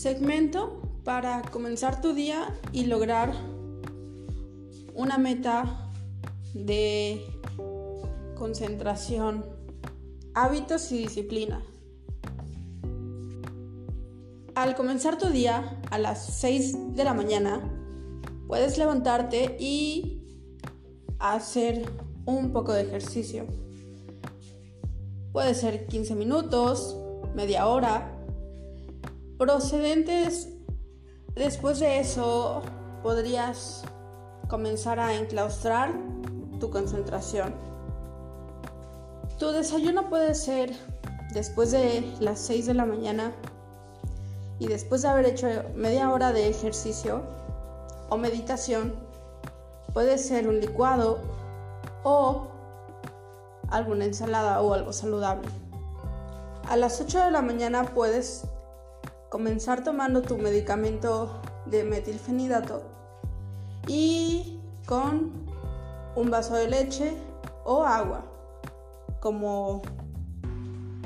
Segmento para comenzar tu día y lograr una meta de concentración, hábitos y disciplina. Al comenzar tu día a las 6 de la mañana, puedes levantarte y hacer un poco de ejercicio. Puede ser 15 minutos, media hora. Procedentes, después de eso, podrías comenzar a enclaustrar tu concentración. Tu desayuno puede ser después de las 6 de la mañana y después de haber hecho media hora de ejercicio o meditación, puede ser un licuado o alguna ensalada o algo saludable. A las 8 de la mañana puedes comenzar tomando tu medicamento de metilfenidato y con un vaso de leche o agua, como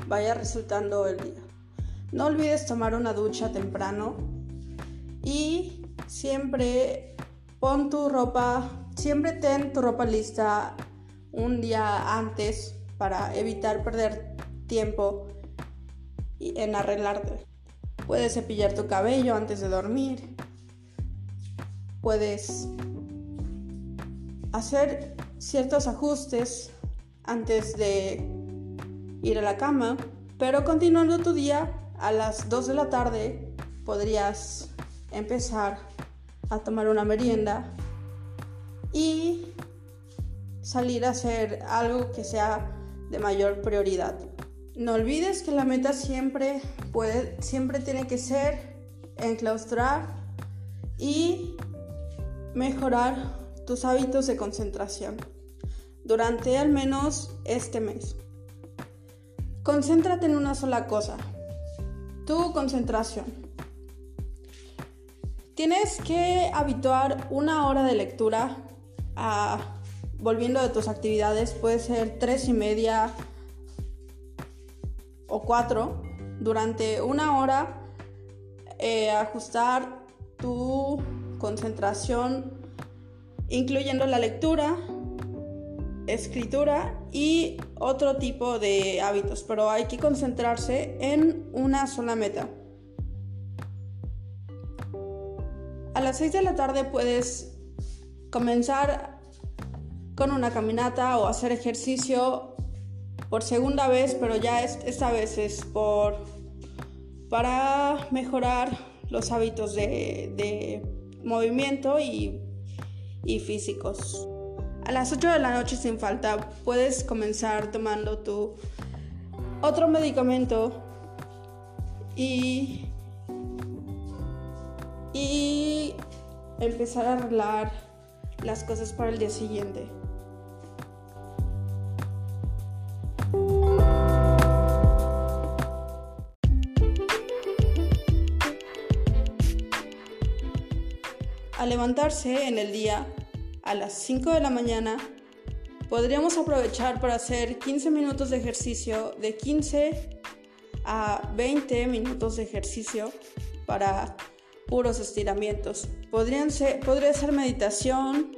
vaya resultando el día. No olvides tomar una ducha temprano y siempre pon tu ropa, siempre ten tu ropa lista un día antes para evitar perder tiempo en arreglarte. Puedes cepillar tu cabello antes de dormir. Puedes hacer ciertos ajustes antes de ir a la cama, pero continuando tu día a las 2 de la tarde podrías empezar a tomar una merienda y salir a hacer algo que sea de mayor prioridad. No olvides que la meta siempre puede, siempre tiene que ser enclaustrar y mejorar tus hábitos de concentración durante al menos este mes. Concéntrate en una sola cosa, tu concentración. Tienes que habituar una hora de lectura a volviendo de tus actividades, puede ser tres y media o cuatro, durante una hora, eh, ajustar tu concentración, incluyendo la lectura, escritura y otro tipo de hábitos, pero hay que concentrarse en una sola meta. A las 6 de la tarde puedes comenzar con una caminata o hacer ejercicio por segunda vez, pero ya esta vez es por para mejorar los hábitos de, movimiento y, físicos. A las 8 de la noche sin falta puedes comenzar tomando tu otro medicamento y, y empezar a arreglar las cosas para el día siguiente. Al levantarse en el día a las 5 de la mañana, podríamos aprovechar para hacer 15 minutos de ejercicio, de 15 a 20 minutos de ejercicio para puros estiramientos. Podrían ser, podría ser meditación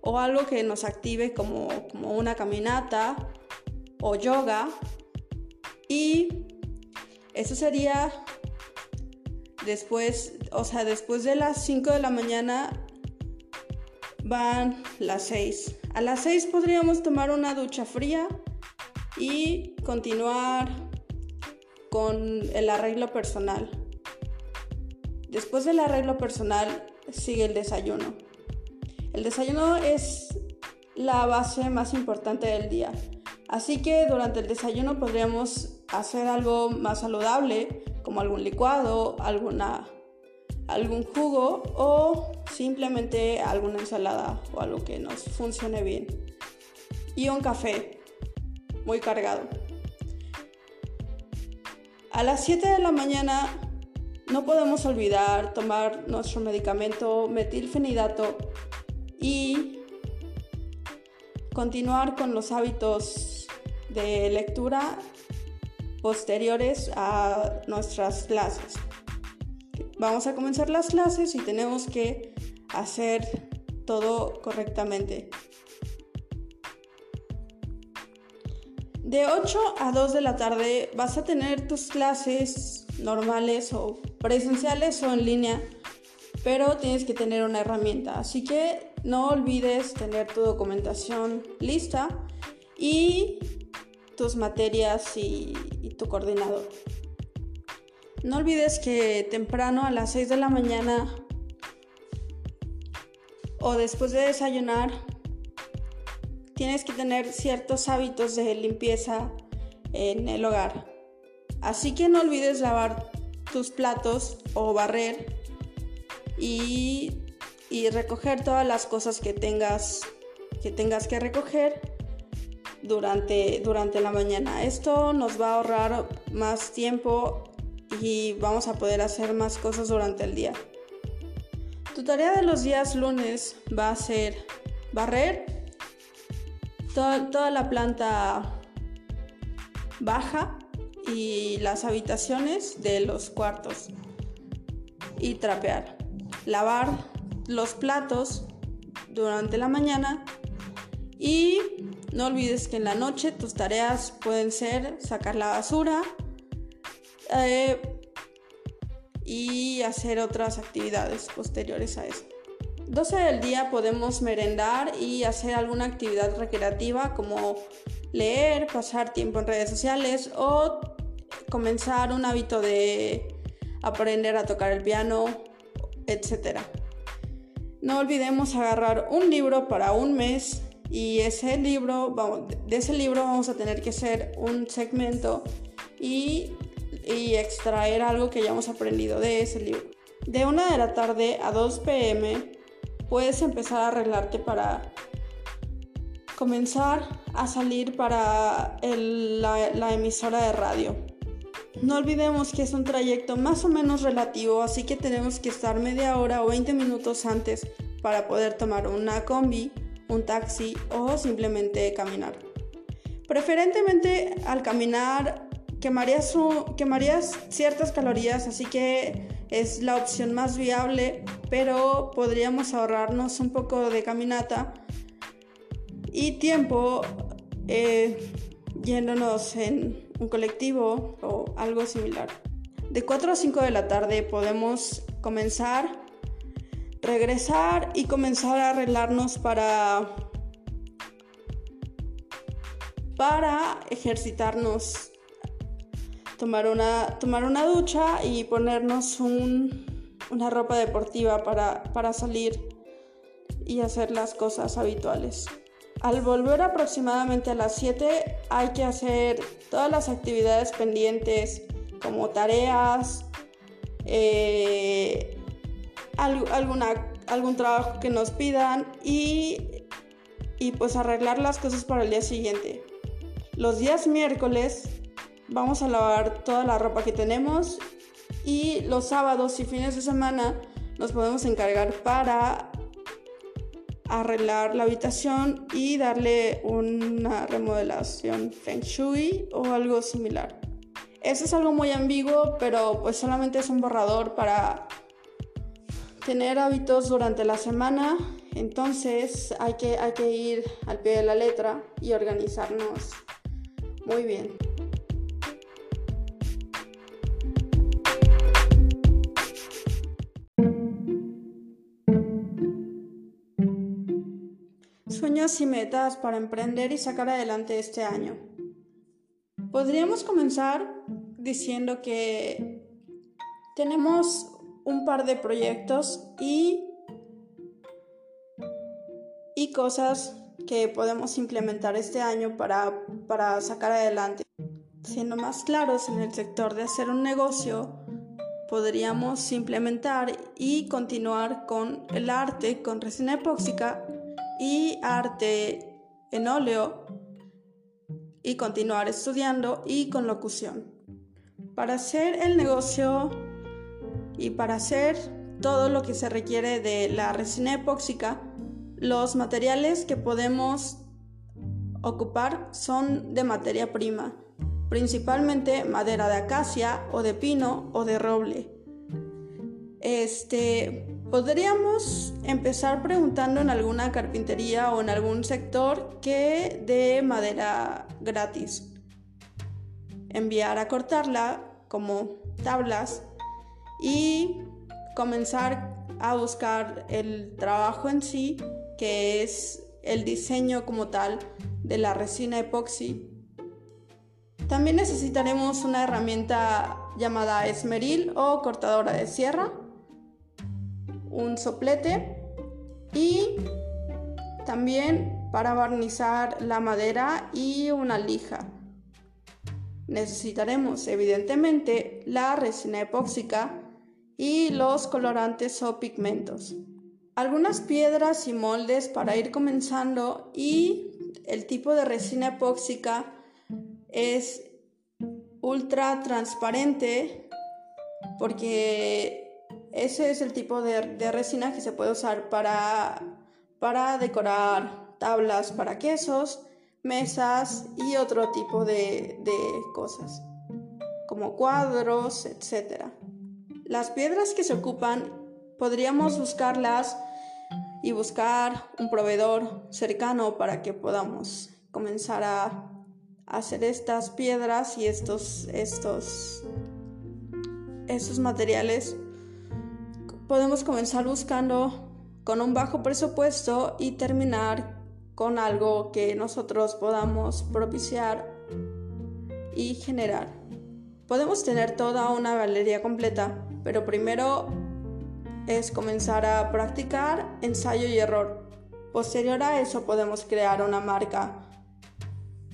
o algo que nos active como, como una caminata o yoga. Y eso sería después, o sea, después de las 5 de la mañana van las 6. A las 6 podríamos tomar una ducha fría y continuar con el arreglo personal. Después del arreglo personal sigue el desayuno. El desayuno es la base más importante del día. Así que durante el desayuno podríamos hacer algo más saludable, como algún licuado, alguna, algún jugo o simplemente alguna ensalada o algo que nos funcione bien. Y un café muy cargado. A las 7 de la mañana no podemos olvidar tomar nuestro medicamento metilfenidato y continuar con los hábitos de lectura posteriores a nuestras clases. vamos a comenzar las clases y tenemos que hacer todo correctamente. De 8 a 2 de la tarde vas a tener tus clases normales o presenciales o en línea, pero tienes que tener una herramienta. Así que no olvides tener tu documentación lista y tus materias y, tu coordinador. No olvides que temprano a las 6 de la mañana o después de desayunar tienes que tener ciertos hábitos de limpieza en el hogar. Así que no olvides lavar tus platos o barrer y, recoger todas las cosas que tengas que, tengas que recoger durante, durante la mañana. Esto nos va a ahorrar más tiempo y vamos a poder hacer más cosas durante el día. Tu tarea de los días lunes va a ser barrer toda, la planta baja y las habitaciones de los cuartos y trapear. Lavar los platos durante la mañana y no olvides que en la noche tus tareas pueden ser sacar la basura eh, y hacer otras actividades posteriores a eso. 12 del día podemos merendar y hacer alguna actividad recreativa como leer, pasar tiempo en redes sociales o comenzar un hábito de aprender a tocar el piano, etc. No olvidemos agarrar un libro para un mes y ese libro, de ese libro vamos a tener que hacer un segmento y, y extraer algo que hayamos aprendido de ese libro. De 1 de la tarde a 2 pm puedes empezar a arreglarte para comenzar a salir para la, emisora de radio. No olvidemos que es un trayecto más o menos relativo, así que tenemos que estar media hora o 20 minutos antes para poder tomar una combi, un taxi o simplemente caminar. Preferentemente al caminar quemarías, quemarías ciertas calorías, así que es la opción más viable, pero podríamos ahorrarnos un poco de caminata y tiempo eh, yéndonos en un colectivo o algo similar. De 4 a 5 de la tarde podemos comenzar, regresar y comenzar a arreglarnos para, para ejercitarnos tomar una, tomar una ducha y ponernos una ropa deportiva para, para salir y hacer las cosas habituales. Al volver aproximadamente a las 7 hay que hacer todas las actividades pendientes como tareas, eh, alguna, algún trabajo que nos pidan y, y pues arreglar las cosas para el día siguiente. Los días miércoles vamos a lavar toda la ropa que tenemos y los sábados y fines de semana nos podemos encargar para arreglar la habitación y darle una remodelación feng shui o algo similar. Eso es algo muy ambiguo, pero pues solamente es un borrador para tener hábitos durante la semana. Entonces hay que, hay que ir al pie de la letra y organizarnos muy bien. Sueños y metas para emprender y sacar adelante este año. Podríamos comenzar diciendo que tenemos un par de proyectos y, y cosas que podemos implementar este año para, para sacar adelante. Siendo más claros en el sector de hacer un negocio, podríamos implementar y continuar con el arte con resina epóxica y arte en óleo y continuar estudiando y con locución. Para hacer el negocio y para hacer todo lo que se requiere de la resina epóxica, los materiales que podemos ocupar son de materia prima, principalmente madera de acacia o de pino o de roble. Este, podríamos empezar preguntando en alguna carpintería o en algún sector que de madera gratis. Enviar a cortarla como tablas y comenzar a buscar el trabajo en sí, que es el diseño como tal de la resina epoxi. También necesitaremos una herramienta llamada esmeril o cortadora de sierra un soplete y también para barnizar la madera y una lija. Necesitaremos evidentemente la resina epóxica y los colorantes o pigmentos. Algunas piedras y moldes para ir comenzando y el tipo de resina epóxica es ultra transparente porque ese es el tipo de, resina que se puede usar para, para decorar tablas para quesos, mesas y otro tipo de, de cosas, como cuadros, etc. Las piedras que se ocupan podríamos buscarlas y buscar un proveedor cercano para que podamos comenzar a hacer estas piedras y estos, estos, estos materiales podemos comenzar buscando con un bajo presupuesto y terminar con algo que nosotros podamos propiciar y generar. Podemos tener toda una galería completa, pero primero es comenzar a practicar ensayo y error. Posterior a eso podemos crear una marca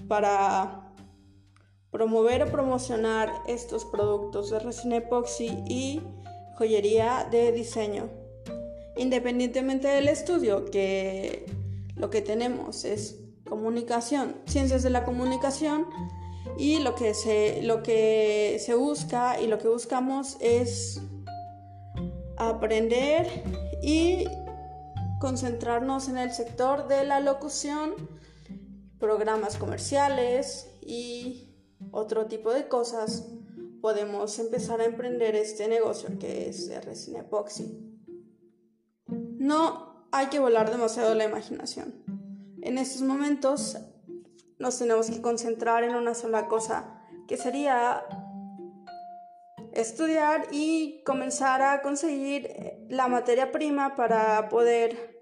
para promover o promocionar estos productos de resina epoxi y joyería de diseño. Independientemente del estudio, que lo que tenemos es comunicación, ciencias de la comunicación, y lo que se, lo que se busca y lo que buscamos es aprender y concentrarnos en el sector de la locución, programas comerciales y otro tipo de cosas podemos empezar a emprender este negocio que es de resina epoxi. No hay que volar demasiado la imaginación. En estos momentos nos tenemos que concentrar en una sola cosa, que sería estudiar y comenzar a conseguir la materia prima para poder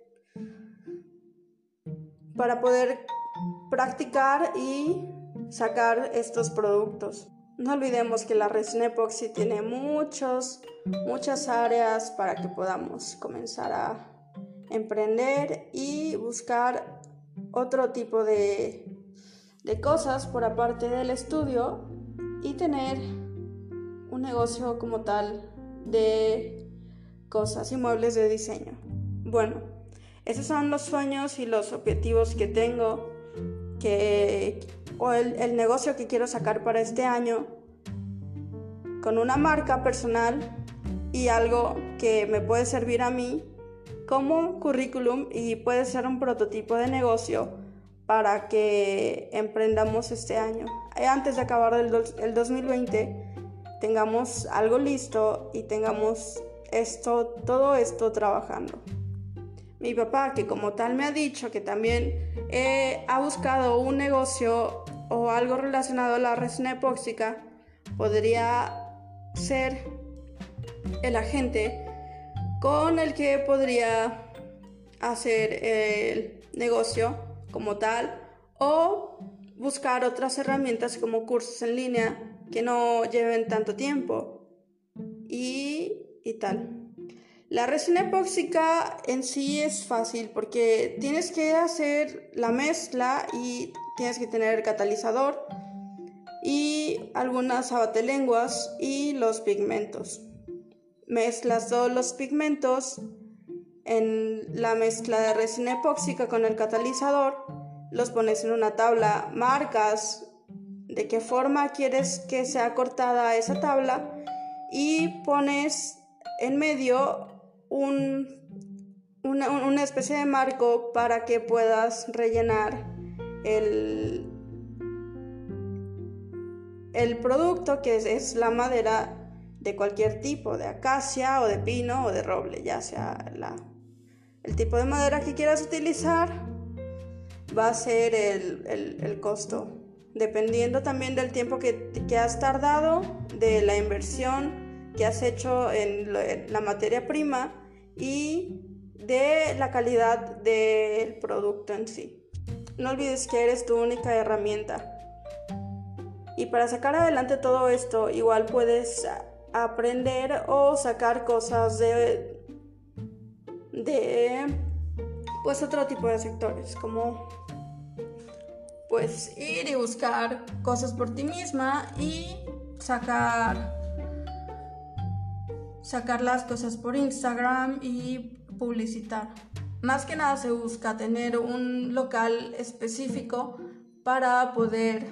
para poder practicar y sacar estos productos. No olvidemos que la resina epoxi tiene muchos, muchas áreas para que podamos comenzar a emprender y buscar otro tipo de, de cosas por aparte del estudio y tener un negocio como tal de cosas y muebles de diseño. Bueno, esos son los sueños y los objetivos que tengo que o el, negocio que quiero sacar para este año con una marca personal y algo que me puede servir a mí como currículum y puede ser un prototipo de negocio para que emprendamos este año. Eh, antes de acabar el, el 2020 tengamos algo listo y tengamos esto, todo esto trabajando. Mi papá, que como tal me ha dicho que también eh, ha buscado un negocio o algo relacionado a la resina epóxica, podría ser el agente con el que podría hacer el negocio como tal o buscar otras herramientas como cursos en línea que no lleven tanto tiempo y, y tal. La resina epóxica en sí es fácil porque tienes que hacer la mezcla y tienes que tener el catalizador y algunas abatelenguas y los pigmentos. Mezclas todos los pigmentos en la mezcla de resina epóxica con el catalizador, los pones en una tabla, marcas de qué forma quieres que sea cortada esa tabla y pones en medio una, especie de marco para que puedas rellenar el, el producto que es, la madera de cualquier tipo, de acacia o de pino o de roble, ya sea el tipo de madera que quieras utilizar, va a ser el, costo. Dependiendo también del tiempo que, que, has tardado, de la inversión que has hecho en la materia prima y de la calidad del producto en sí. No olvides que eres tu única herramienta. Y para sacar adelante todo esto, igual puedes aprender o sacar cosas de, de pues otro tipo de sectores, como pues ir y buscar cosas por ti misma y sacar sacar las cosas por Instagram y publicitar. Más que nada se busca tener un local específico para poder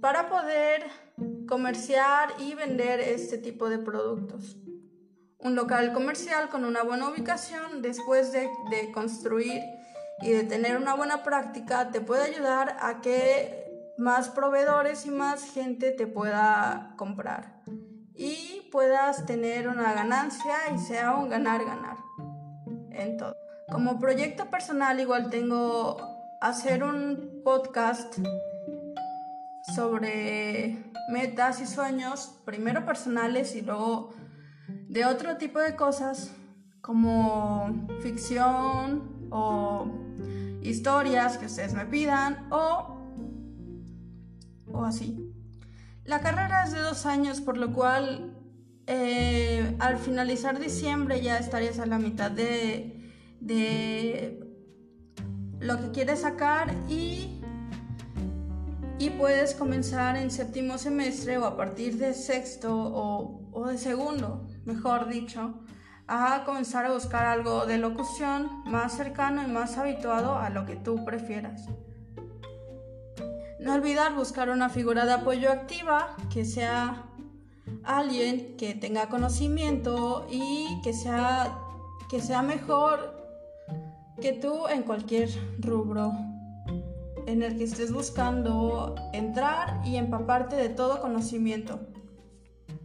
para poder comerciar y vender este tipo de productos. Un local comercial con una buena ubicación después de, de construir y de tener una buena práctica te puede ayudar a que más proveedores y más gente te pueda comprar y puedas tener una ganancia y sea un ganar-ganar en todo. Como proyecto personal igual tengo hacer un podcast sobre metas y sueños, primero personales y luego de otro tipo de cosas como ficción o historias que ustedes me pidan o, o así. La carrera es de dos años, por lo cual eh, al finalizar diciembre ya estarías a la mitad de, de lo que quieres sacar y y puedes comenzar en séptimo semestre o a partir de sexto o, de segundo, mejor dicho, a comenzar a buscar algo de locución más cercano y más habituado a lo que tú prefieras. No olvidar buscar una figura de apoyo activa que sea alguien que tenga conocimiento y que sea, que sea mejor que tú en cualquier rubro en el que estés buscando entrar y empaparte de todo conocimiento.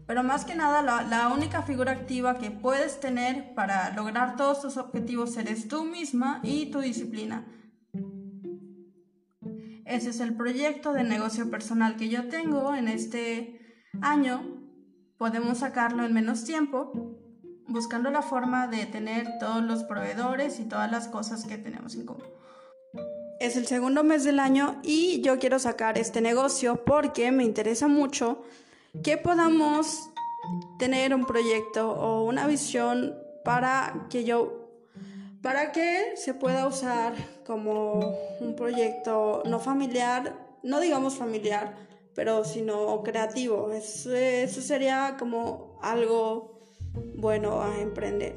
Pero más que nada, la, única figura activa que puedes tener para lograr todos tus objetivos eres tú misma y tu disciplina. Ese es el proyecto de negocio personal que yo tengo en este año. Podemos sacarlo en menos tiempo, buscando la forma de tener todos los proveedores y todas las cosas que tenemos en común. Es el segundo mes del año y yo quiero sacar este negocio porque me interesa mucho que podamos tener un proyecto o una visión para que yo para que se pueda usar como un proyecto no familiar, no digamos familiar, pero sino creativo. Eso, eso sería como algo bueno a emprender.